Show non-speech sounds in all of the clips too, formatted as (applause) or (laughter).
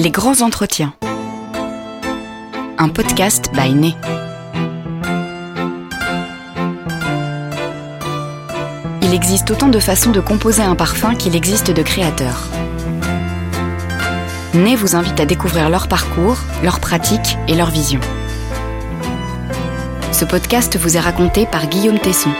Les grands entretiens. Un podcast by Né. Il existe autant de façons de composer un parfum qu'il existe de créateurs. Né vous invite à découvrir leur parcours, leurs pratiques et leur vision. Ce podcast vous est raconté par Guillaume Tesson.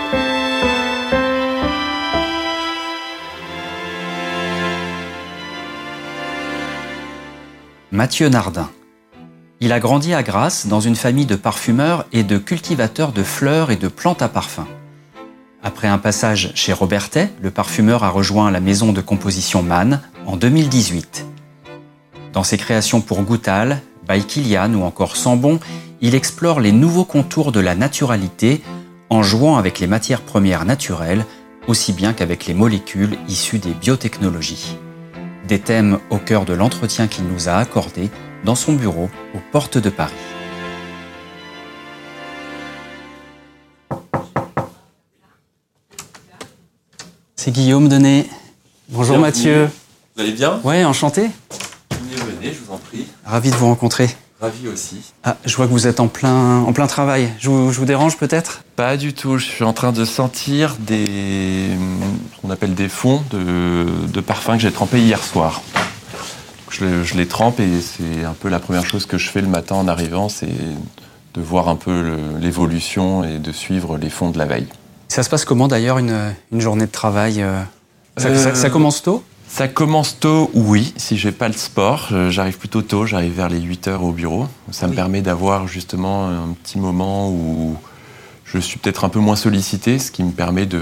Mathieu Nardin. Il a grandi à Grasse dans une famille de parfumeurs et de cultivateurs de fleurs et de plantes à parfum. Après un passage chez Robertet, le parfumeur a rejoint la maison de composition Mann en 2018. Dans ses créations pour Goutal, by Kilian ou encore Sambon, il explore les nouveaux contours de la naturalité en jouant avec les matières premières naturelles aussi bien qu'avec les molécules issues des biotechnologies. Des thèmes au cœur de l'entretien qu'il nous a accordé dans son bureau aux portes de Paris. C'est Guillaume Denet. Bonjour Bienvenue. Mathieu. Vous allez bien? Ouais, enchanté. Venez, venez, je vous en prie. Ravi de vous rencontrer. Ravi aussi. Ah, je vois que vous êtes en plein, en plein travail. Je vous, je vous dérange peut-être? Pas du tout, je suis en train de sentir des. ce qu'on appelle des fonds de, de parfums que j'ai trempés hier soir. Je, les- je les trempe et c'est un peu la première chose que je fais le matin en arrivant, c'est de voir un peu l'évolution et de suivre les fonds de la veille. Ça se passe comment d'ailleurs une, une journée de travail euh, ça, Euh, ça commence tôt? Ça commence tôt, oui. Si j'ai pas le sport, j'arrive plutôt tôt. J'arrive vers les 8 heures au bureau. Ça me permet d'avoir justement un petit moment où je suis peut-être un peu moins sollicité, ce qui me permet de,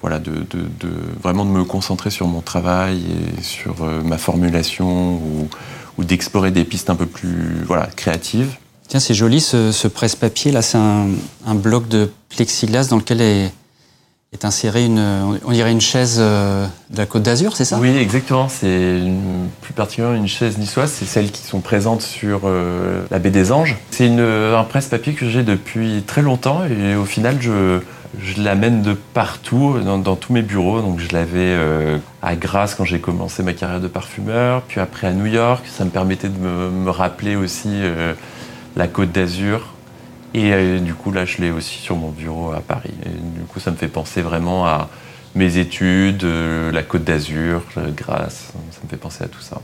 voilà, de, de- de- vraiment de me concentrer sur mon travail et sur euh, ma formulation ou, ou d'explorer des pistes un peu plus voilà, créatives. Tiens, c'est joli ce, ce presse-papier. Là, c'est un, un bloc de plexiglas dans lequel est, est insérée une, on dirait une chaise euh, de la Côte d'Azur, c'est ça? Oui, exactement. C'est plus particulièrement une chaise niçoise. C'est celles qui sont présentes sur euh, la baie des Anges. C'est un presse-papier que j'ai depuis très longtemps et au final, je, je l'amène de partout, dans, tous mes bureaux. Donc, je l'avais euh, à Grasse quand j'ai commencé ma carrière de parfumeur, puis après à New York. Ça me permettait de me, rappeler aussi la Côte d'Azur. Et euh, du coup, là, je l'ai aussi sur mon bureau à Paris. Et du coup, ça me fait penser vraiment à mes études, euh, la Côte d'Azur, euh, Grasse. Ça me fait penser à tout ça.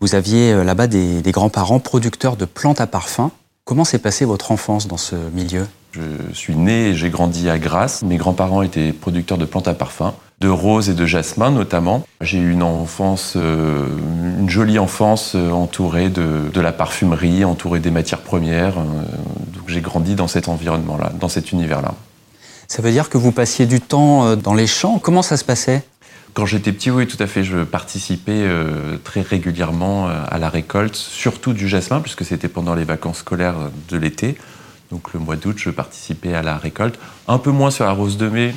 Vous aviez là-bas des, des grands-parents producteurs de plantes à parfum. Comment s'est passée votre enfance dans ce milieu? Je suis né et j'ai grandi à Grasse. Mes grands-parents étaient producteurs de plantes à parfum, de roses et de jasmin notamment. J'ai eu une enfance, euh, une jolie enfance euh, entourée de, de la parfumerie, entourée des matières premières. euh, donc j'ai grandi dans cet environnement-là, dans cet univers-là. Ça veut dire que vous passiez du temps dans les champs? Comment ça se passait? Quand j'étais petit, oui, tout à fait. Je participais euh, très régulièrement à la récolte, surtout du jasmin, puisque c'était pendant les vacances scolaires de l'été. Donc le mois d'août, je participais à la récolte. Un peu moins sur la rose de mai,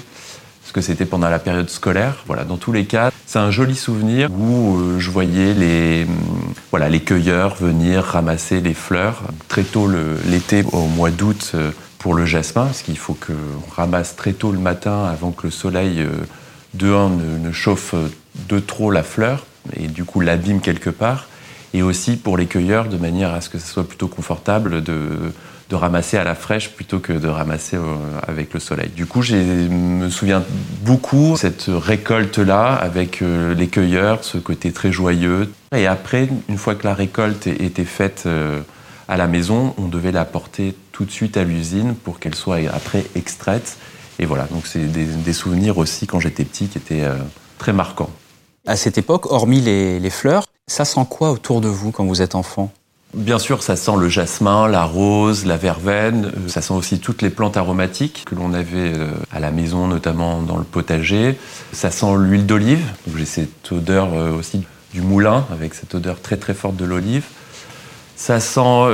parce que c'était pendant la période scolaire. Voilà, dans tous les cas, c'est un joli souvenir où euh, je voyais les, hum, voilà, les cueilleurs venir ramasser les fleurs très tôt l'été, au mois d'août, euh, pour le jasmin, parce qu'il faut qu'on ramasse très tôt le matin avant que le soleil, euh, de un, ne, ne chauffe de trop la fleur, et du coup l'abîme quelque part, et aussi pour les cueilleurs, de manière à ce que ce soit plutôt confortable de, de ramasser à la fraîche plutôt que de ramasser avec le soleil. Du coup, je me souviens beaucoup cette récolte-là avec euh, les cueilleurs, ce côté très joyeux. Et après, une fois que la récolte était faite euh, à la maison, on devait la porter tout de suite à l'usine pour qu'elle soit après extraite. Et voilà, donc c'est des, souvenirs aussi quand j'étais petit qui étaient euh, très marquants. À cette époque, hormis les fleurs, ça sent quoi autour de vous quand vous êtes enfant? Bien sûr, ça sent le jasmin, la rose, la verveine. Euh, Ça sent aussi toutes les plantes aromatiques que l'on avait euh, à la maison, notamment dans le potager. Ça sent l'huile d'olive. J'ai cette odeur euh, aussi du moulin, avec cette odeur très très forte de l'olive. Ça sent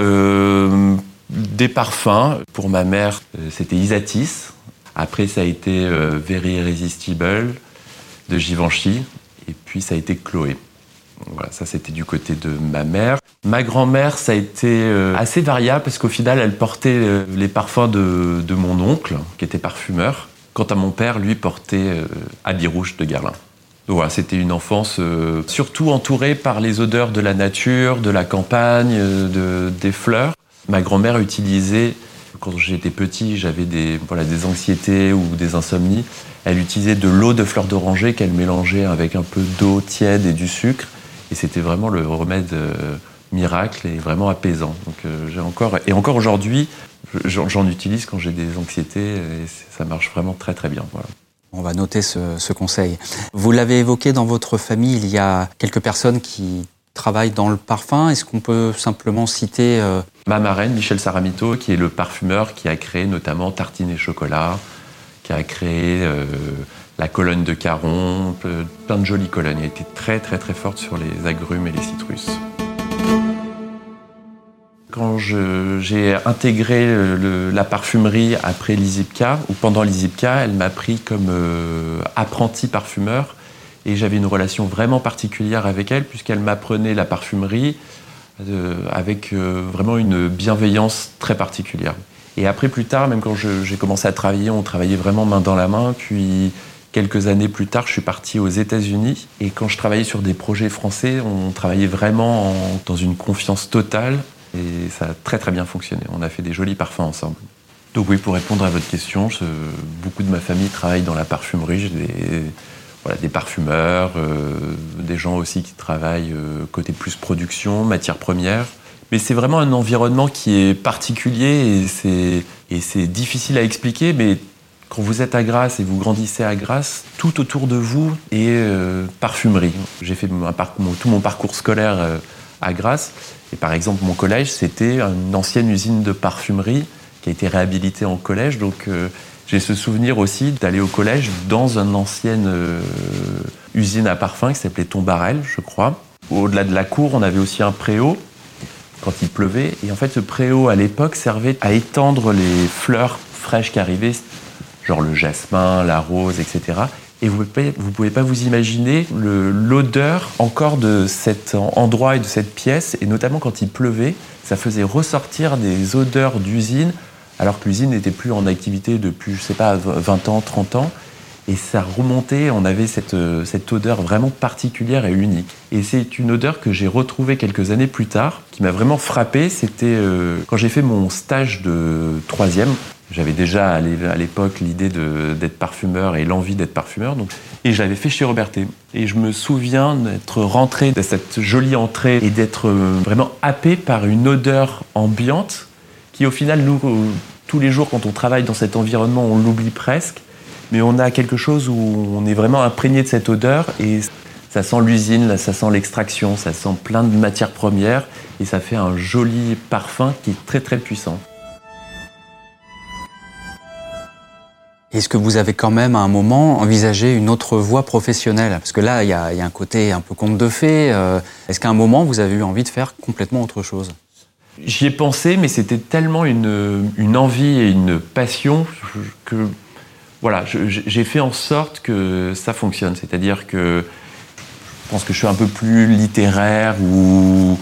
des parfums. Pour ma mère, c'était Isatis. Après, ça a été euh, Very Irresistible de Givenchy. Et puis, ça a été Chloé. Voilà, ça c'était du côté de ma mère. Ma grand-mère, ça a été euh, assez variable parce qu'au final, elle portait euh, les parfums de, de mon oncle, qui était parfumeur. Quant à mon père, lui portait euh, Habit Rouge de Guerlain. Donc voilà, c'était une enfance surtout entourée par les odeurs de la nature, de la campagne, de, des fleurs. Ma grand-mère utilisait, quand j'étais petit, j'avais des, voilà, des anxiétés ou des insomnies, elle utilisait de l'eau de fleurs d'oranger qu'elle mélangeait avec un peu d'eau tiède et du sucre. Et c'était vraiment le remède miracle et vraiment apaisant. Donc j'ai encore, et encore aujourd'hui, j'en utilise quand j'ai des anxiétés et ça marche vraiment très très bien. Voilà. On va noter ce, conseil. Vous l'avez évoqué dans votre famille, il y a quelques personnes qui travaillent dans le parfum. Est-ce qu'on peut simplement citer euh... ma marraine Michel Saramito, qui est le parfumeur qui a créé notamment Tartine et chocolat, qui a créé euh, la colonne de Caron, plein de jolies colonnes. Elle été très très très forte sur les agrumes et les citrus. Quand j'ai intégré la parfumerie après l'ISIPCA, ou pendant l'ISIPCA, elle m'a pris comme euh, apprenti parfumeur. Et j'avais une relation vraiment particulière avec elle, puisqu'elle m'apprenait la parfumerie euh, avec euh, vraiment une bienveillance très particulière. Et après, plus tard, même quand j'ai commencé à travailler, on travaillait vraiment main dans la main. Puis quelques années plus tard, je suis parti aux États-Unis. Et quand je travaillais sur des projets français, on travaillait vraiment dans une confiance totale. Et ça a très très bien fonctionné. On a fait des jolis parfums ensemble. Donc oui, pour répondre à votre question, beaucoup de ma famille travaille dans la parfumerie. J'ai des, voilà, des parfumeurs, euh, des gens aussi qui travaillent euh, côté plus production, matières premières. Mais c'est vraiment un environnement qui est particulier et c'est difficile à expliquer, mais quand vous êtes à Grasse et vous grandissez à Grasse, tout autour de vous est euh, parfumerie. J'ai fait tout mon parcours scolaire à Grasse et par exemple, mon collège, c'était une ancienne usine de parfumerie qui a été réhabilitée en collège. Donc euh, j'ai ce souvenir aussi d'aller au collège dans une ancienne euh, usine à parfum qui s'appelait Tombarel, je crois. Au-delà de la cour, on avait aussi un préau quand il pleuvait. Et en fait, ce préau, à l'époque, servait à étendre les fleurs fraîches qui arrivaient, genre le jasmin, la rose, etc. Et vous ne pouvez, pas vous imaginer l'odeur encore de cet endroit et de cette pièce, et notamment quand il pleuvait, ça faisait ressortir des odeurs d'usine, alors que l'usine n'était plus en activité depuis, je sais pas, 20 ans, 30 ans. Et ça remontait, on avait cette, cette odeur vraiment particulière et unique. Et c'est une odeur que j'ai retrouvée quelques années plus tard, qui m'a vraiment frappé. C'était euh, quand j'ai fait mon stage de troisième. J'avais déjà à l'époque l'idée d'être parfumeur et l'envie d'être parfumeur. Et j'avais fait chez Robertet. Et je me souviens d'être rentré de cette jolie entrée et d'être euh, vraiment happé par une odeur ambiante qui, au final, nous, euh, tous les jours, quand on travaille dans cet environnement, on l'oublie presque. Mais on a quelque chose où on est vraiment imprégné de cette odeur et ça sent l'usine, ça sent l'extraction, ça sent plein de matières premières et ça fait un joli parfum qui est très très puissant. Est-ce que vous avez quand même à un moment envisagé une autre voie professionnelle? Parce que là, il y, a un côté un peu conte de fées. Euh, est-ce qu'à un moment, vous avez eu envie de faire complètement autre chose? J'y ai pensé, mais c'était tellement une, envie et une passion que voilà, j'ai fait en sorte que ça fonctionne. C'est-à-dire que je pense que je suis un peu plus littéraire ou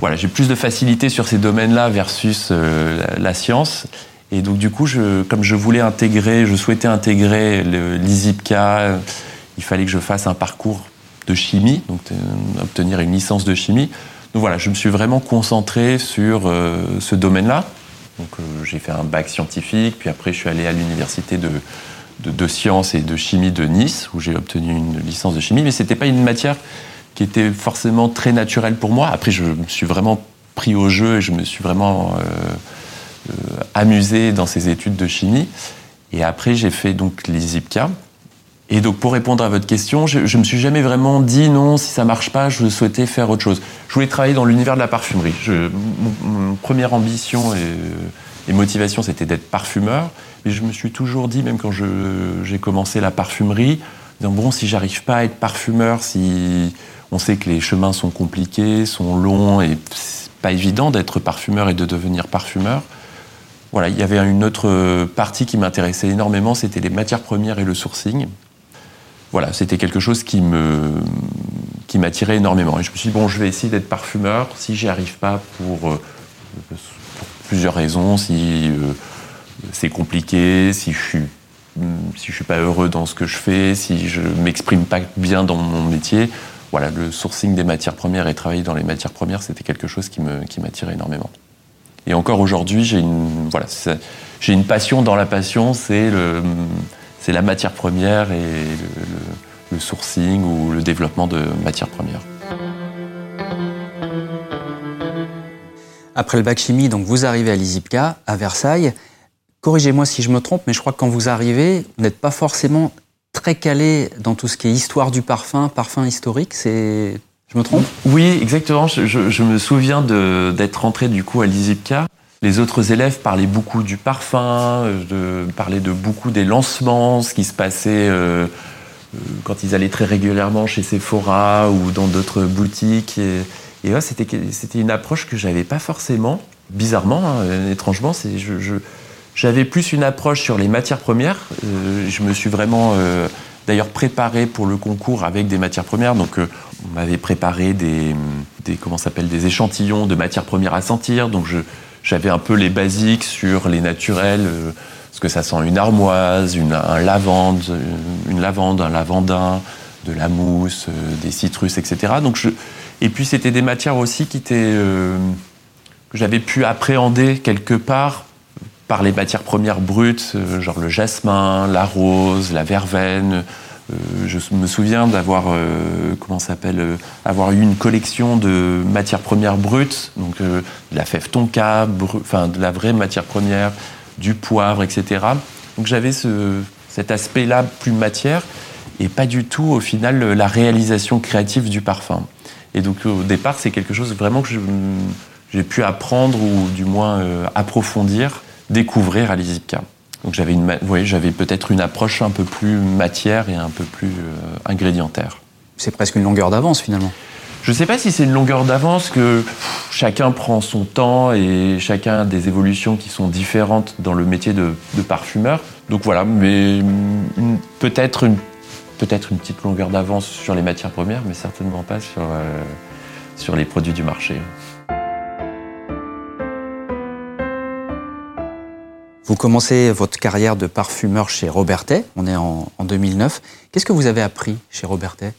voilà, j'ai plus de facilité sur ces domaines-là versus euh, la science. Et donc du coup, comme je voulais intégrer, je souhaitais intégrer l'ISIPCA, il fallait que je fasse un parcours de chimie, donc euh, obtenir une licence de chimie. Donc voilà, je me suis vraiment concentré sur euh, ce domaine-là. Donc euh, j'ai fait un bac scientifique, puis après je suis allé à l'université de, de, sciences et de chimie de Nice, où j'ai obtenu une licence de chimie, mais c'était pas une matière qui était forcément très naturelle pour moi. Après, je me suis vraiment pris au jeu et je me suis vraiment euh, amusé dans ces études de chimie. Et après, j'ai fait donc l'ISIPCA. Et donc, pour répondre à votre question, je, ne me suis jamais vraiment dit non, si ça marche pas, je souhaitais faire autre chose. Je voulais travailler dans l'univers de la parfumerie. Je, mon, première ambition et, et motivation, c'était d'être parfumeur. Mais je me suis toujours dit, même quand j'ai commencé la parfumerie, disant, bon, si j'arrive pas à être parfumeur, si on sait que les chemins sont compliqués, sont longs et c'est pas évident d'être parfumeur et de devenir parfumeur, voilà, il y avait une autre partie qui m'intéressait énormément, c'était les matières premières et le sourcing. Voilà, c'était quelque chose qui me qui m'attirait énormément. Et je me suis dit, bon, je vais essayer d'être parfumeur. Si j'y arrive pas pour, euh, plusieurs raisons, si euh, c'est compliqué, si je suis si je suis pas heureux dans ce que je fais, si je m'exprime pas bien dans mon métier, voilà, le sourcing des matières premières et travailler dans les matières premières, c'était quelque chose qui me qui m'attirait énormément. Et encore aujourd'hui, j'ai une voilà, j'ai une passion dans la passion, c'est le c'est la matière première et le, sourcing ou le développement de matières premières. Après le bac chimie, donc vous arrivez à l'ISIPCA, à Versailles. Corrigez-moi si je me trompe, mais je crois que quand vous arrivez, vous n'êtes pas forcément très calé dans tout ce qui est histoire du parfum, parfum historique. C'est, je me trompe? Oui, exactement. Je, me souviens d'être rentré du coup à l'ISIPCA. Les autres élèves parlaient beaucoup du parfum, de, parlaient de beaucoup des lancements, ce qui se passait euh, euh quand ils allaient très régulièrement chez Sephora ou dans d'autres boutiques. Et, et c'était une approche que j'avais pas forcément, bizarrement, hein, étrangement. J'avais plus une approche sur les matières premières. Euh, je me suis vraiment euh, d'ailleurs préparé pour le concours avec des matières premières. Donc euh, on m'avait préparé des, comment s'appelle des échantillons de matières premières à sentir. Donc j'avais un peu les basiques sur les naturels, euh, ce que ça sent une armoise, une, un lavande, une lavande, un lavandin, de la mousse, euh, des citrus, etc. Donc et puis c'était des matières aussi qui étaient euh, que j'avais pu appréhender quelque part par les matières premières brutes, euh, genre le jasmin, la rose, la verveine. Euh, je me souviens d'avoir euh, comment s'appelle euh, avoir eu une collection de matières premières brutes, donc de la fève tonka, enfin de la vraie matière première, du poivre, etc. Donc j'avais ce, cet aspect-là plus matière et pas du tout au final la réalisation créative du parfum. Et donc au départ, c'est quelque chose vraiment que j'ai pu apprendre ou du moins euh, approfondir, découvrir à l'ISIPCA. Donc j'avais une, oui, j'avais peut-être une approche un peu plus matière et un peu plus euh, ingrédientaire. C'est presque une longueur d'avance finalement. Je ne sais pas si c'est une longueur d'avance que chacun prend son temps et chacun a des évolutions qui sont différentes dans le métier de, de parfumeur. Donc voilà, mais peut-être une peut-être une petite longueur d'avance sur les matières premières, mais certainement pas sur, euh, sur les produits du marché. Vous commencez votre carrière de parfumeur chez Robertet, on est en, en 2009. Qu'est-ce que vous avez appris chez Robertet?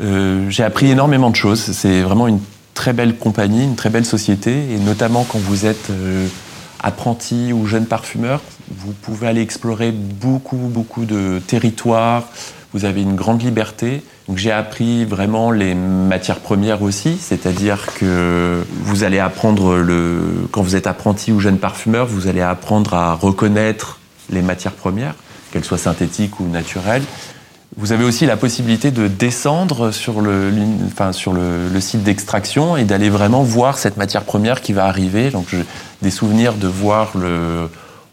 Euh, J'ai appris énormément de choses. C'est vraiment une très belle compagnie, une très belle société, et notamment quand vous êtes euh, apprenti ou jeune parfumeur, vous pouvez aller explorer beaucoup, beaucoup de territoires, vous avez une grande liberté. Donc j'ai appris vraiment les matières premières aussi, c'est-à-dire que vous allez apprendre le quand vous êtes apprenti ou jeune parfumeur, vous allez apprendre à reconnaître les matières premières, qu'elles soient synthétiques ou naturelles. Vous avez aussi la possibilité de descendre sur le, enfin, sur le, site d'extraction et d'aller vraiment voir cette matière première qui va arriver. Donc, je, des souvenirs de voir le,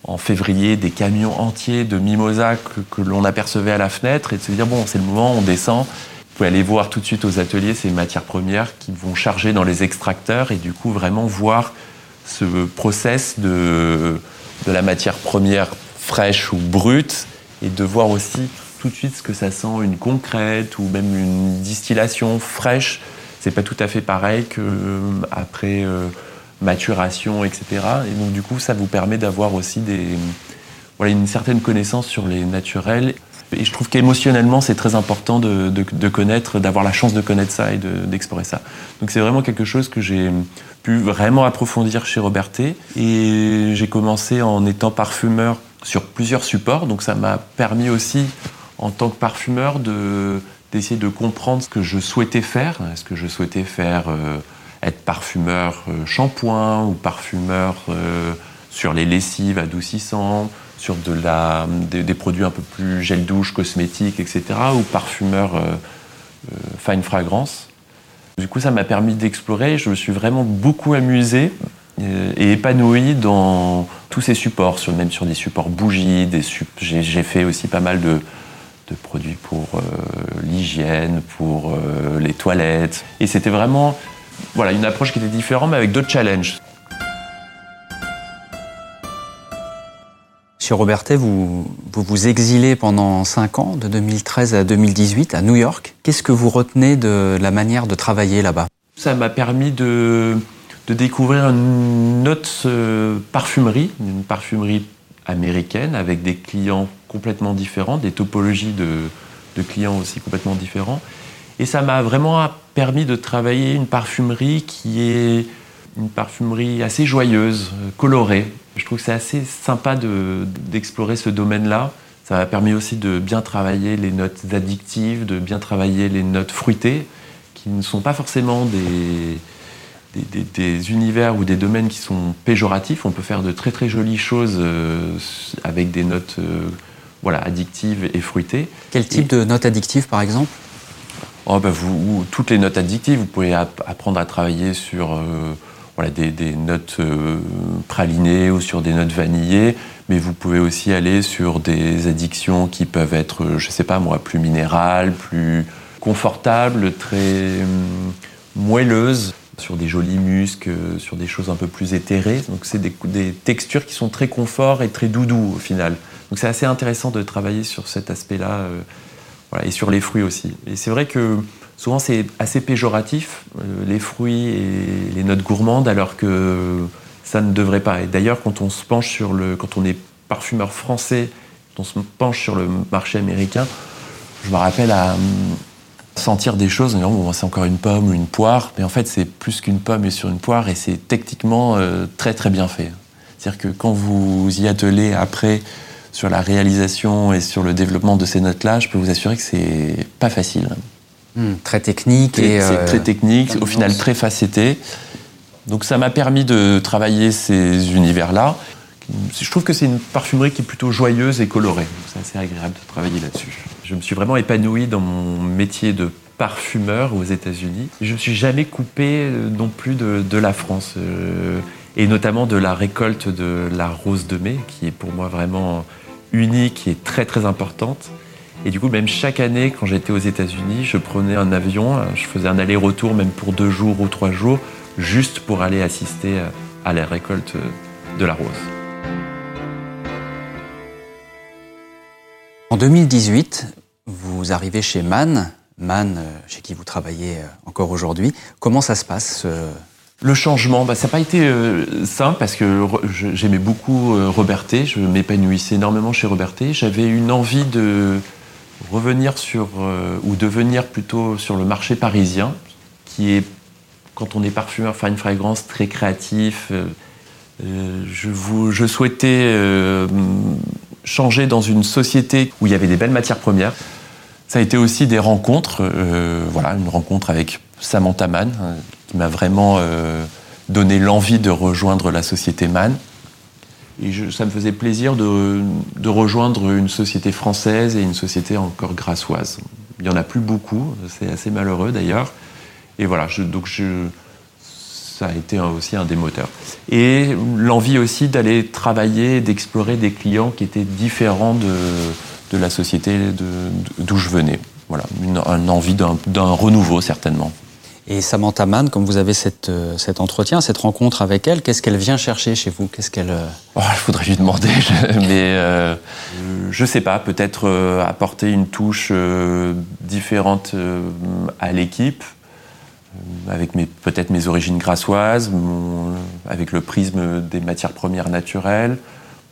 en février des camions entiers de mimosa que, l'on apercevait à la fenêtre et de se dire bon c'est le moment on descend. Vous pouvez aller voir tout de suite aux ateliers ces matières premières qui vont charger dans les extracteurs et du coup vraiment voir ce process de, de la matière première fraîche ou brute et de voir aussi tout de suite ce que ça sent une concrète ou même une distillation fraîche. C'est pas tout à fait pareil que euh, après euh, maturation, etc. Et donc du coup, ça vous permet d'avoir aussi des, voilà, une certaine connaissance sur les naturels. Et je trouve qu'émotionnellement, c'est très important de, de, connaître, d'avoir la chance de connaître ça et d'explorer de, ça. Donc c'est vraiment quelque chose que j'ai pu vraiment approfondir chez Robertet. Et j'ai commencé en étant parfumeur sur plusieurs supports. Donc ça m'a permis aussi, en tant que parfumeur, d'essayer de, comprendre ce que je souhaitais faire. Ce que je souhaitais faire... Euh, être parfumeur euh, shampoing ou parfumeur euh, sur les lessives adoucissants, sur de la, des, produits un peu plus gel douche, cosmétiques, etc. ou parfumeur euh, fine fragrance. Du coup, ça m'a permis d'explorer. Je me suis vraiment beaucoup amusé et épanoui dans tous ces supports, sur, même sur des supports bougies. Des J'ai fait aussi pas mal de, de produits pour l'hygiène, pour les toilettes. Et c'était vraiment voilà, une approche qui était différente, mais avec d'autres challenges. Chez Robertet, vous, vous vous exilez pendant 5 ans, de 2013 à 2018, à New York. Qu'est-ce que vous retenez de la manière de travailler là-bas? Ça m'a permis de, de, découvrir une autre euh, parfumerie, une parfumerie américaine avec des clients complètement différents, des topologies de, de clients aussi complètement différents. Et ça m'a vraiment permis de travailler une parfumerie qui est une parfumerie assez joyeuse, colorée. Je trouve que c'est assez sympa d'explorer ce domaine-là. Ça m'a permis aussi de bien travailler les notes addictives, de bien travailler les notes fruitées, qui ne sont pas forcément des, des, univers ou des domaines qui sont péjoratifs. On peut faire de très très jolies choses euh, avec des notes euh, voilà, addictives et fruitées. Quel type de notes addictives par exemple? Oh, bah, Toutes les notes addictives, vous pouvez apprendre à travailler sur euh, des, notes euh, pralinées ou sur des notes vanillées, mais vous pouvez aussi aller sur des addictions qui peuvent être, je sais pas moi, plus minérales, plus confortables, très hum, moelleuses, sur des jolis muscles, sur des choses un peu plus éthérées. Donc c'est des, des, textures qui sont très confort et très doudou au final. Donc c'est assez intéressant de travailler sur cet aspect-là, euh, et sur les fruits aussi. Et c'est vrai que souvent c'est assez péjoratif, euh, les fruits et les notes gourmandes, alors que ça ne devrait pas. Et d'ailleurs, quand on se penche sur le, quand on est parfumeur français, quand on se penche sur le marché américain, je me rappelle à hum, sentir des choses, en bon, c'est encore une pomme ou une poire, mais en fait c'est plus qu'une pomme et sur une poire, et c'est techniquement euh, très très bien fait. C'est-à-dire que quand vous y attelez après sur la réalisation et sur le développement de ces notes-là, je peux vous assurer que c'est pas facile. Hmm, très technique. C'est euh, très technique, au final très facetté. Donc ça m'a permis de travailler ces univers-là. Je trouve que c'est une parfumerie qui est plutôt joyeuse et colorée. C'est assez agréable de travailler là-dessus. Je me suis vraiment épanoui dans mon métier de parfumeur aux États-Unis. Je ne me suis jamais coupé euh, non plus de, la France, euh, et notamment de la récolte de la rose de mai, qui est pour moi vraiment unique et très très importante. Et du coup, même chaque année, quand j'étais aux États-Unis, je prenais un avion, je faisais un aller-retour, même pour deux jours ou trois jours, juste pour aller assister à la récolte de la rose. En 2018, vous arrivez chez Mann, Mann, euh, chez qui vous travaillez euh, encore aujourd'hui. Comment ça se passe le changement, bah, ça n'a pas été euh, simple parce que j'aimais beaucoup euh, Roberté, je m'épanouissais énormément chez Roberté. J'avais une envie de revenir sur, euh, ou de venir plutôt sur le marché parisien, qui est, quand on est parfumeur, faire une fragrance très créatif. je, vous, je souhaitais changer dans une société où il y avait des belles matières premières. Ça a été aussi des rencontres, voilà, une rencontre avec Samantha Mann, qui m'a vraiment euh, donné l'envie de rejoindre la société MAN. Et ça me faisait plaisir de, rejoindre une société française et une société encore grassoise. Il n'y en a plus beaucoup, c'est assez malheureux d'ailleurs. Et voilà, donc ça a été aussi un des moteurs. Et l'envie aussi d'aller travailler, d'explorer des clients qui étaient différents de, de la société d'où je venais. Voilà, une, une envie d'un renouveau certainement. Et Samantha Mann, comme vous avez euh, cet entretien, cette rencontre avec elle, qu'est-ce qu'elle vient chercher chez vous? Qu'est-ce qu'elle euh, oh, Il faudrait lui demander, (laughs) mais euh, je sais pas. Peut-être apporter une touche différente à l'équipe, avec peut-être mes origines grassoises, avec le prisme des matières premières naturelles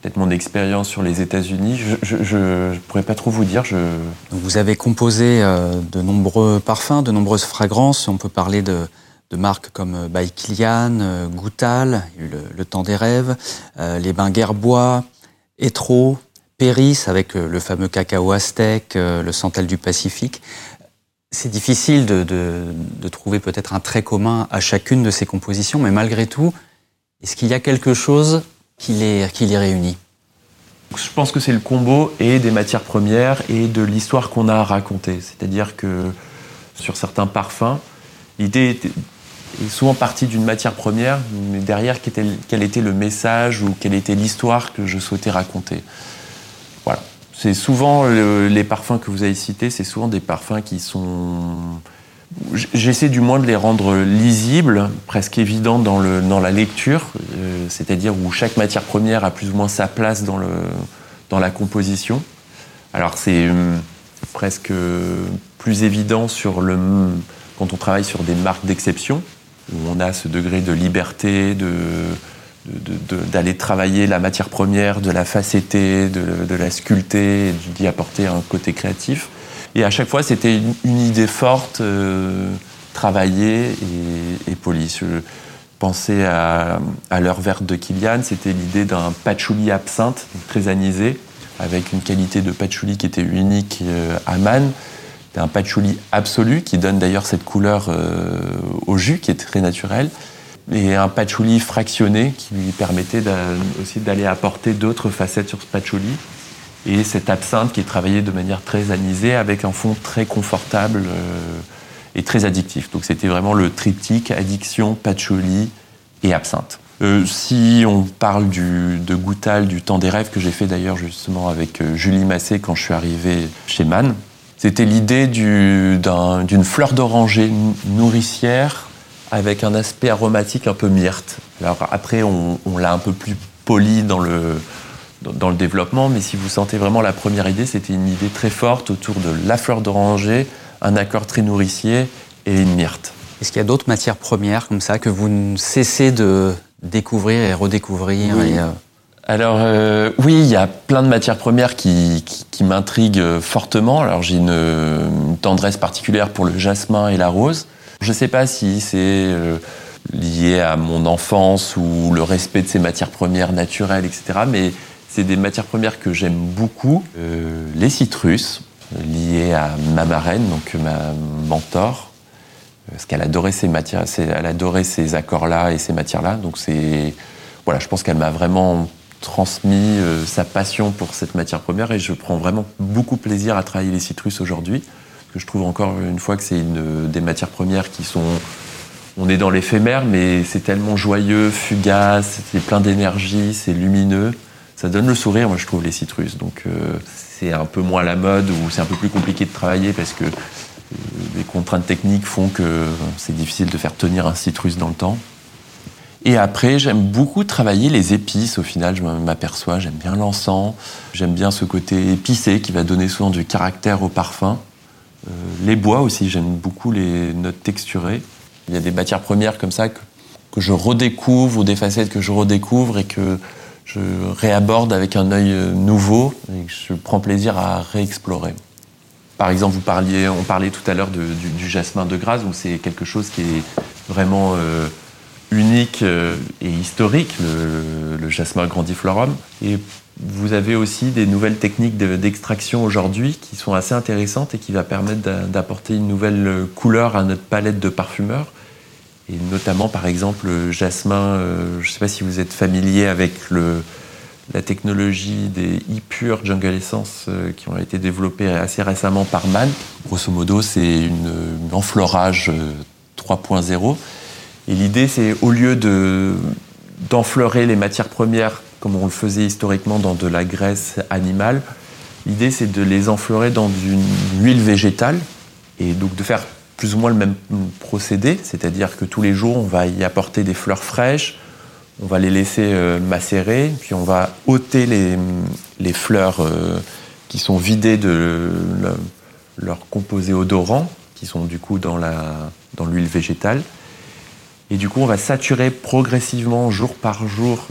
peut-être mon expérience sur les États-Unis. Je ne pourrais pas trop vous dire. Vous avez composé euh, de nombreux parfums, de nombreuses fragrances. On peut parler de, marques comme euh, By Kilian, euh, Goutal, le, Temps des Rêves, les Bains Guerbois, Etro, Péris avec le fameux cacao aztèque, le Santal du Pacifique. C'est difficile de trouver peut-être un trait commun à chacune de ces compositions, mais malgré tout, est-ce qu'il y a quelque chose qui les, réunit Je pense que c'est le combo et des matières premières et de l'histoire qu'on a à. C'est-à-dire que sur certains parfums, l'idée est souvent partie d'une matière première, mais derrière, quel était le message ou quelle était l'histoire que je souhaitais raconter. Voilà. C'est souvent les parfums que vous avez cités, c'est souvent des parfums qui sont J'essaie du moins de les rendre lisibles, presque évidents dans, le, dans la lecture, euh, c'est-à-dire où chaque matière première a plus ou moins sa place dans, le, dans la composition. Alors c'est hum, presque plus évident sur le, quand on travaille sur des marques d'exception, où on a ce degré de liberté, de, d'aller travailler la matière première, de la facetter, de, la sculpter, d'y apporter un côté créatif. Et à chaque fois, c'était une, idée forte, euh, travaillée et, polie. Je pensais à, l'heure verte de Kilian, c'était l'idée d'un patchouli absinthe, très anisé, avec une qualité de patchouli qui était unique euh, à Man. C'est un patchouli absolu qui donne d'ailleurs cette couleur euh, au jus qui est très naturelle et un patchouli fractionné qui lui permettait aussi d'aller apporter d'autres facettes sur ce patchouli. Et cette absinthe qui est travaillée de manière très anisée avec un fond très confortable euh, et très addictif. Donc c'était vraiment le triptyque addiction, patchouli et absinthe. Euh, si on parle du, de Goutal, du temps des rêves que j'ai fait d'ailleurs justement avec euh, Julie Massé quand je suis arrivé chez Man, c'était l'idée d'une fleur d'oranger nourricière avec un aspect aromatique un peu myrte. Alors après, on, l'a un peu plus poli dans le, dans le développement, mais si vous sentez vraiment la première idée, c'était une idée très forte autour de la fleur d'oranger, un accord très nourricier et une myrte. Est-ce qu'il y a d'autres matières premières comme ça que vous ne cessez de découvrir et redécouvrir euh, Alors euh, oui, il y a plein de matières premières qui, qui, m'intriguent fortement. Alors j'ai une, tendresse particulière pour le jasmin et la rose. Je ne sais pas si c'est euh, lié à mon enfance ou le respect de ces matières premières naturelles, etc. Mais c'est des matières premières que j'aime beaucoup. Euh, les citrus, liés à ma marraine, donc ma mentor, parce qu'elle adorait ces matières, elle adorait ces accords-là et ces matières-là. Donc c'est, voilà, je pense qu'elle m'a vraiment transmis euh, sa passion pour cette matière première et je prends vraiment beaucoup plaisir à travailler les citrus aujourd'hui je trouve encore une fois que c'est une des matières premières qui sont on est dans l'éphémère, mais c'est tellement joyeux, fugace, c'est plein d'énergie, c'est lumineux. Ça donne le sourire, moi je trouve, les citrus. Donc euh, c'est un peu moins la mode ou c'est un peu plus compliqué de travailler parce que euh, les contraintes techniques font que c'est difficile de faire tenir un citrus dans le temps. Et après, j'aime beaucoup travailler les épices. Au final, je m'aperçois, j'aime bien l'encens, j'aime bien ce côté épicé qui va donner souvent du caractère au parfum. Euh, les bois aussi, j'aime beaucoup les notes texturées. Il y a des matières premières comme ça que, je redécouvre ou des facettes que je redécouvre et que je réaborde avec un œil euh, nouveau et je prends plaisir à réexplorer. Par exemple, vous parliez, on parlait tout à l'heure du, jasmin de Grasse, où c'est quelque chose qui est vraiment euh, unique et historique, le, le jasmin grandiflorum. Et vous avez aussi des nouvelles techniques d'extraction aujourd'hui qui sont assez intéressantes et qui va permettre d'apporter une nouvelle couleur à notre palette de parfumeurs. Et notamment, par exemple, le jasmin, euh, je ne sais pas si vous êtes familier avec la technologie des e-pure Jungle Essence euh, qui ont été développées assez récemment par Man. Grosso modo, c'est une, enfleurage 3.0. Euh, et l'idée, c'est au lieu d'enfleurer les matières premières comme on le faisait historiquement dans de la graisse animale. L'idée, c'est de les enfleurer dans une huile végétale et donc de faire plus ou moins le même procédé, c'est-à-dire que tous les jours, on va y apporter des fleurs fraîches, on va les laisser euh, macérer, puis on va ôter les, fleurs euh, qui sont vidées de leur composé odorant, qui sont du coup dans l'huile végétale. Et du coup, on va saturer progressivement, jour par jour,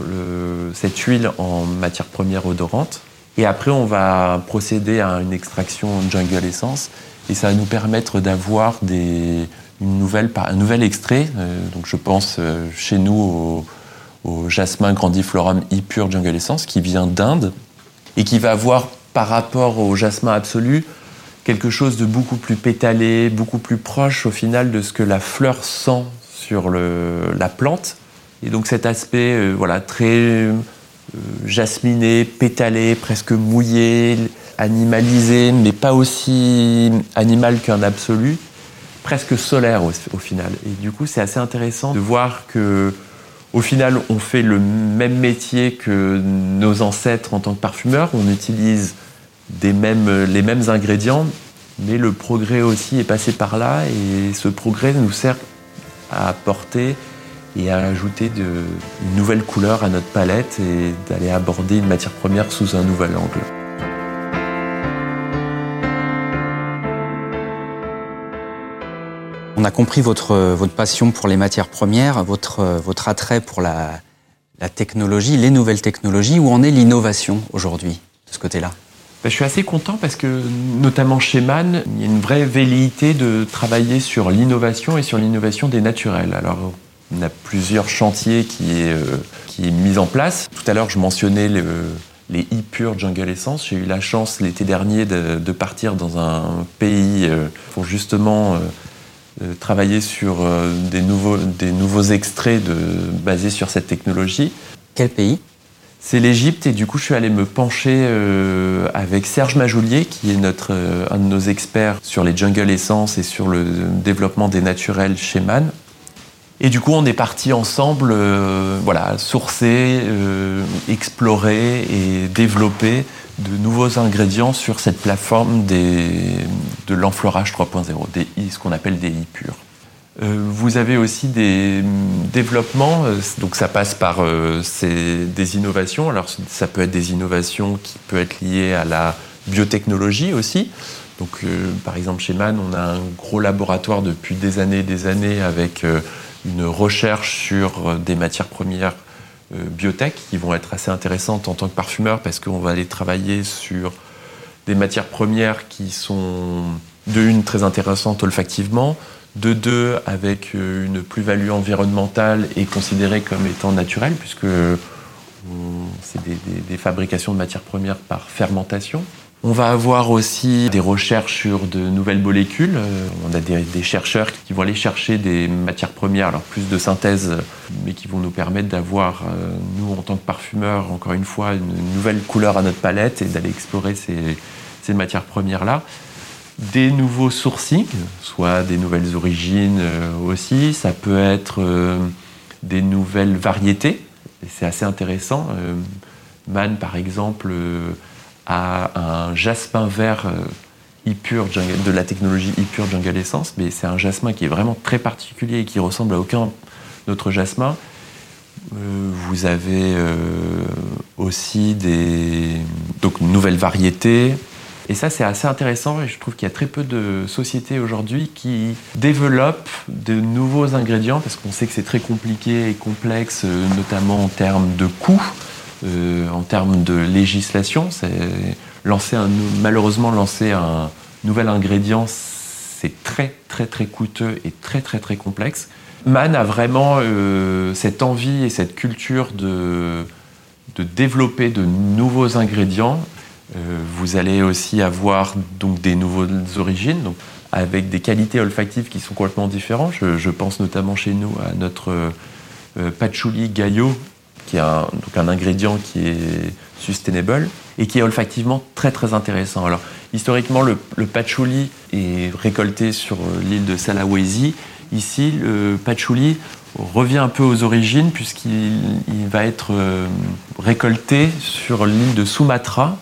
cette huile en matière première odorante. Et après, on va procéder à une extraction jungle essence. Et ça va nous permettre d'avoir une nouvelle, un nouvel extrait. Euh, donc, je pense euh, chez nous au, jasmin grandiflorum e-pure jungle essence qui vient d'Inde et qui va avoir par rapport au jasmin absolu quelque chose de beaucoup plus pétalé, beaucoup plus proche au final de ce que la fleur sent sur la plante. Et donc cet aspect euh, voilà, très jasminé, pétalé, presque mouillé, animalisé, mais pas aussi animal qu'un absolu, presque solaire au, final. Et du coup, c'est assez intéressant de voir que au final, on fait le même métier que nos ancêtres en tant que parfumeurs. On utilise des mêmes, les mêmes ingrédients, mais le progrès aussi est passé par là et ce progrès nous sert à apporter et à ajouter de, une nouvelle couleur à notre palette et d'aller aborder une matière première sous un nouvel angle. A compris votre, votre passion pour les matières premières, votre, votre attrait pour la, la technologie, les nouvelles technologies Où en est l'innovation aujourd'hui de ce côté-là? Bah, je suis assez content parce que, notamment chez Man, il y a une vraie velléité de travailler sur l'innovation et sur l'innovation des naturels. Alors, on a plusieurs chantiers qui est, euh, qui est mis en place. Tout à l'heure, je mentionnais le, les e-pure Jungle Essence. J'ai eu la chance l'été dernier de, partir dans un pays euh, pour justement euh travailler sur euh, des, nouveaux, des nouveaux extraits de, basés sur cette technologie. Quel pays? C'est l'Égypte et du coup je suis allé me pencher euh, avec Serge Majoulier qui est notre, euh, un de nos experts sur les jungle essence et sur le développement des naturels chez Man. Et du coup on est parti ensemble euh, voilà, sourcer, euh, explorer et développer de nouveaux ingrédients sur cette plateforme de l'enfleurage 3.0, ce qu'on appelle des i purs. Euh, vous avez aussi des développements, donc ça passe par des innovations. Alors ça peut être des innovations qui peuvent être liées à la biotechnologie aussi. Donc par exemple chez Man, on a un gros laboratoire depuis des années et des années avec une recherche sur des matières premières euh, biotech qui vont être assez intéressantes en tant que parfumeur parce qu'on va aller travailler sur des matières premières qui sont de une très intéressantes olfactivement, de deux avec euh, une plus-value environnementale et considérée comme étant naturelle, puisque c'est des, des, fabrications de matières premières par fermentation. On va avoir aussi des recherches sur de nouvelles molécules. Euh, on a des, chercheurs qui vont aller chercher des matières premières, alors plus de synthèse, mais qui vont nous permettre d'avoir, euh, nous en tant que parfumeurs, encore une fois, une nouvelle couleur à notre palette et d'aller explorer ces, matières premières-là des nouveaux sourcings, soit des nouvelles origines euh, aussi, ça peut être des nouvelles variétés, c'est assez intéressant. Man, par exemple, euh, a un jasmin vert euh, de la technologie e-pure Jungle Essence, mais c'est un jasmin qui est vraiment très particulier et qui ressemble à aucun autre jasmin. Euh, vous avez aussi des donc, nouvelles variétés, et ça, c'est assez intéressant et je trouve qu'il y a très peu de sociétés aujourd'hui qui développent de nouveaux ingrédients parce qu'on sait que c'est très compliqué et complexe, euh, notamment en termes de coûts, euh, en termes de législation. Lancer malheureusement, lancer un nouvel ingrédient, c'est très, très, très coûteux et très, très, très complexe. Man a vraiment euh, cette envie et cette culture de, de développer de nouveaux ingrédients euh, vous allez aussi avoir donc des nouvelles origines, donc avec des qualités olfactives qui sont complètement différentes. Je, je pense notamment chez nous à notre euh, patchouli gaillot, qui est un, donc un ingrédient qui est sustainable et qui est olfactivement très très intéressant. Alors historiquement, le, patchouli est récolté sur l'île de Sulawesi. Ici, le patchouli revient un peu aux origines puisqu'il va être euh, récolté sur l'île de Sumatra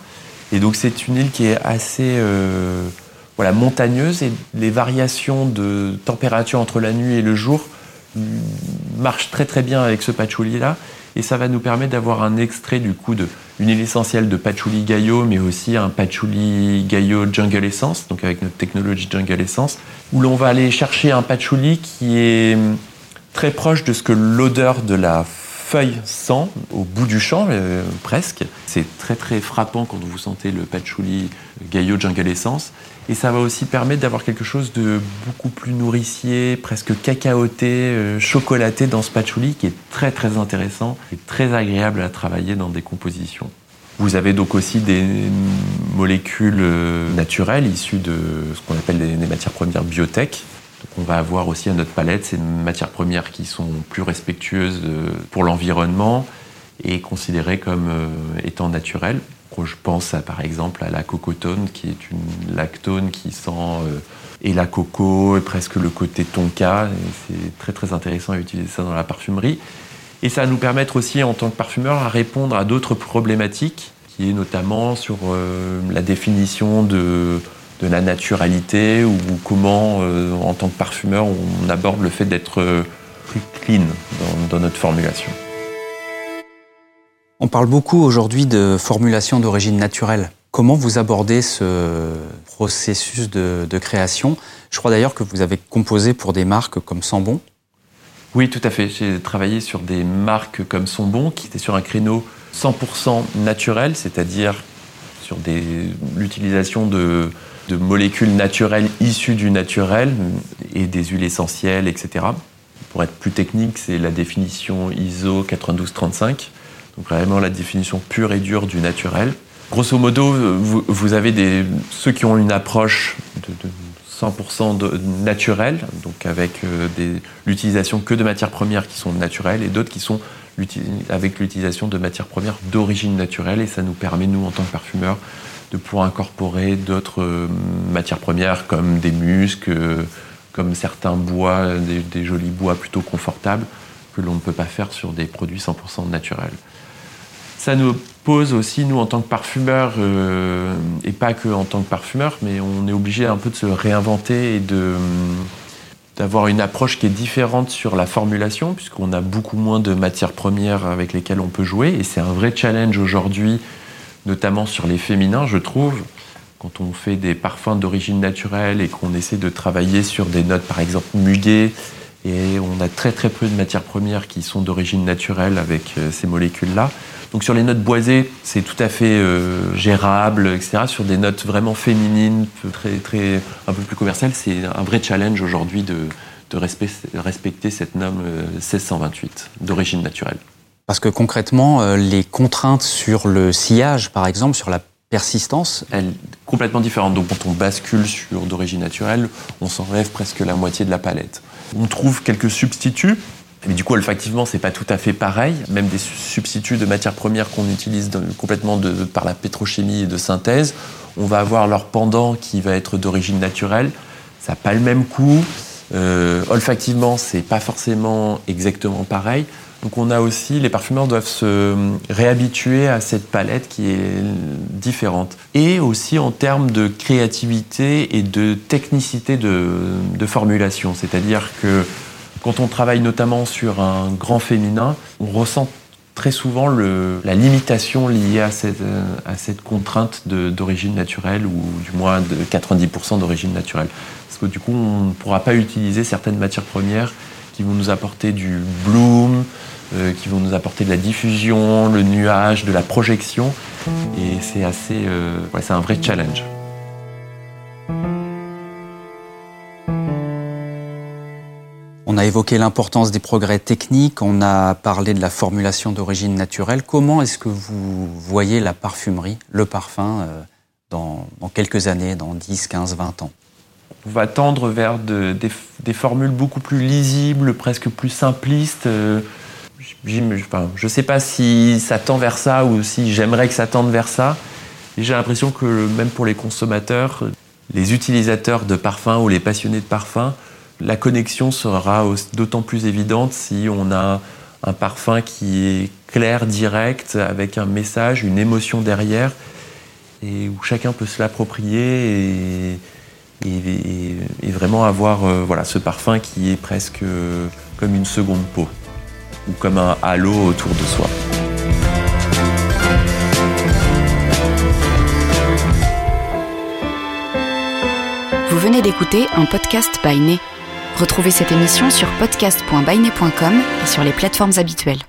et donc c'est une île qui est assez euh, voilà, montagneuse et les variations de température entre la nuit et le jour marchent très très bien avec ce patchouli là et ça va nous permettre d'avoir un extrait du coup de une huile essentielle de patchouli gaillot mais aussi un patchouli gaillot jungle essence donc avec notre technologie jungle essence où l'on va aller chercher un patchouli qui est très proche de ce que l'odeur de la feuille sent au bout du champ euh, presque. C'est très très frappant quand vous sentez le patchouli gaillot jungle essence. Et ça va aussi permettre d'avoir quelque chose de beaucoup plus nourricier, presque cacaoté, euh, chocolaté dans ce patchouli qui est très très intéressant et très agréable à travailler dans des compositions. Vous avez donc aussi des molécules euh, naturelles issues de ce qu'on appelle des, des matières premières biotech, on va avoir aussi à notre palette ces matières premières qui sont plus respectueuses pour l'environnement et considérées comme euh, étant naturelles. Je pense à, par exemple à la cocotone, qui est une lactone qui sent euh, et la coco, et presque le côté tonka. C'est très très intéressant à utiliser ça dans la parfumerie. Et ça va nous permettre aussi, en tant que parfumeur, à répondre à d'autres problématiques, qui est notamment sur euh, la définition de de la naturalité ou comment, euh, en tant que parfumeur, on aborde le fait d'être plus clean dans, notre formulation. On parle beaucoup aujourd'hui de formulation d'origine naturelle. Comment vous abordez ce processus de, création? Je crois d'ailleurs que vous avez composé pour des marques comme Sambon. Oui, tout à fait. J'ai travaillé sur des marques comme Sonbon, qui étaient sur un créneau 100% naturel, c'est-à-dire sur l'utilisation de, de, molécules naturelles issues du naturel et des huiles essentielles, etc. Pour être plus technique, c'est la définition ISO 9235, donc vraiment la définition pure et dure du naturel. Grosso modo, vous, avez ceux qui ont une approche de, 100% de, naturelle, donc avec euh, l'utilisation que de matières premières qui sont naturelles, et d'autres qui sont avec l'utilisation de matières premières d'origine naturelle, et ça nous permet, nous, en tant que parfumeurs, de pouvoir incorporer d'autres euh, matières premières comme des muscs, euh, comme certains bois, des, jolis bois plutôt confortables, que l'on ne peut pas faire sur des produits 100% naturels. Ça nous pose aussi, nous, en tant que parfumeurs, euh, et pas que en tant que parfumeurs, mais on est obligé un peu de se réinventer et de d'avoir une approche qui est différente sur la formulation, puisqu'on a beaucoup moins de matières premières avec lesquelles on peut jouer. Et c'est un vrai challenge aujourd'hui, notamment sur les féminins, je trouve. Quand on fait des parfums d'origine naturelle et qu'on essaie de travailler sur des notes, par exemple, muguet, et on a très très peu de matières premières qui sont d'origine naturelle avec euh, ces molécules-là. Donc sur les notes boisées, c'est tout à fait euh, gérable, etc. Sur des notes vraiment féminines, très, très, un peu plus commerciales, c'est un vrai challenge aujourd'hui de, de respecter cette norme 1628 euh, d'origine naturelle. Parce que concrètement, euh, les contraintes sur le sillage, par exemple, sur la persistance Elle est complètement différente. Donc quand on bascule sur d'origine naturelle, on s'enlève presque la moitié de la palette. On trouve quelques substituts, mais du coup, olfactivement, c'est pas tout à fait pareil. Même des substituts de matières premières qu'on utilise complètement par la pétrochimie et de synthèse, on va avoir leur pendant qui va être d'origine naturelle. Ça n'a pas le même coût. Euh, olfactivement, c'est pas forcément exactement pareil. Donc on a aussi, les parfumeurs doivent se réhabituer à cette palette qui est différente. Et aussi en termes de créativité et de technicité de formulation. C'est-à-dire que quand on travaille notamment sur un grand féminin, on ressent très souvent la limitation liée à cette, euh, contrainte d'origine naturelle ou du moins de 90% d'origine naturelle. Parce que du coup, on ne pourra pas utiliser certaines matières premières qui vont nous apporter du bloom, euh, qui vont nous apporter de la diffusion, le nuage, de la projection. Et c'est assez, euh, c'est un vrai challenge. On a évoqué l'importance des progrès techniques, on a parlé de la formulation d'origine naturelle. Comment est-ce que vous voyez la parfumerie, le parfum, euh, dans, quelques années, dans 10, 15, 20 ans? On va tendre vers des, formules beaucoup plus lisibles, presque plus simplistes. Euh, je ne sais pas si ça tend vers ça ou si j'aimerais que ça tende vers ça. J'ai l'impression que même pour les consommateurs, les utilisateurs de parfums ou les passionnés de parfums, la connexion sera d'autant plus évidente si on a un parfum qui est clair, direct, avec un message, une émotion derrière, et où chacun peut se l'approprier et, vraiment avoir euh, voilà, ce parfum qui est presque euh, comme une seconde peau, ou comme un halo autour de soi. Vous venez d'écouter un podcast by Retrouvez cette émission sur podcast.bainet.com et sur les plateformes habituelles.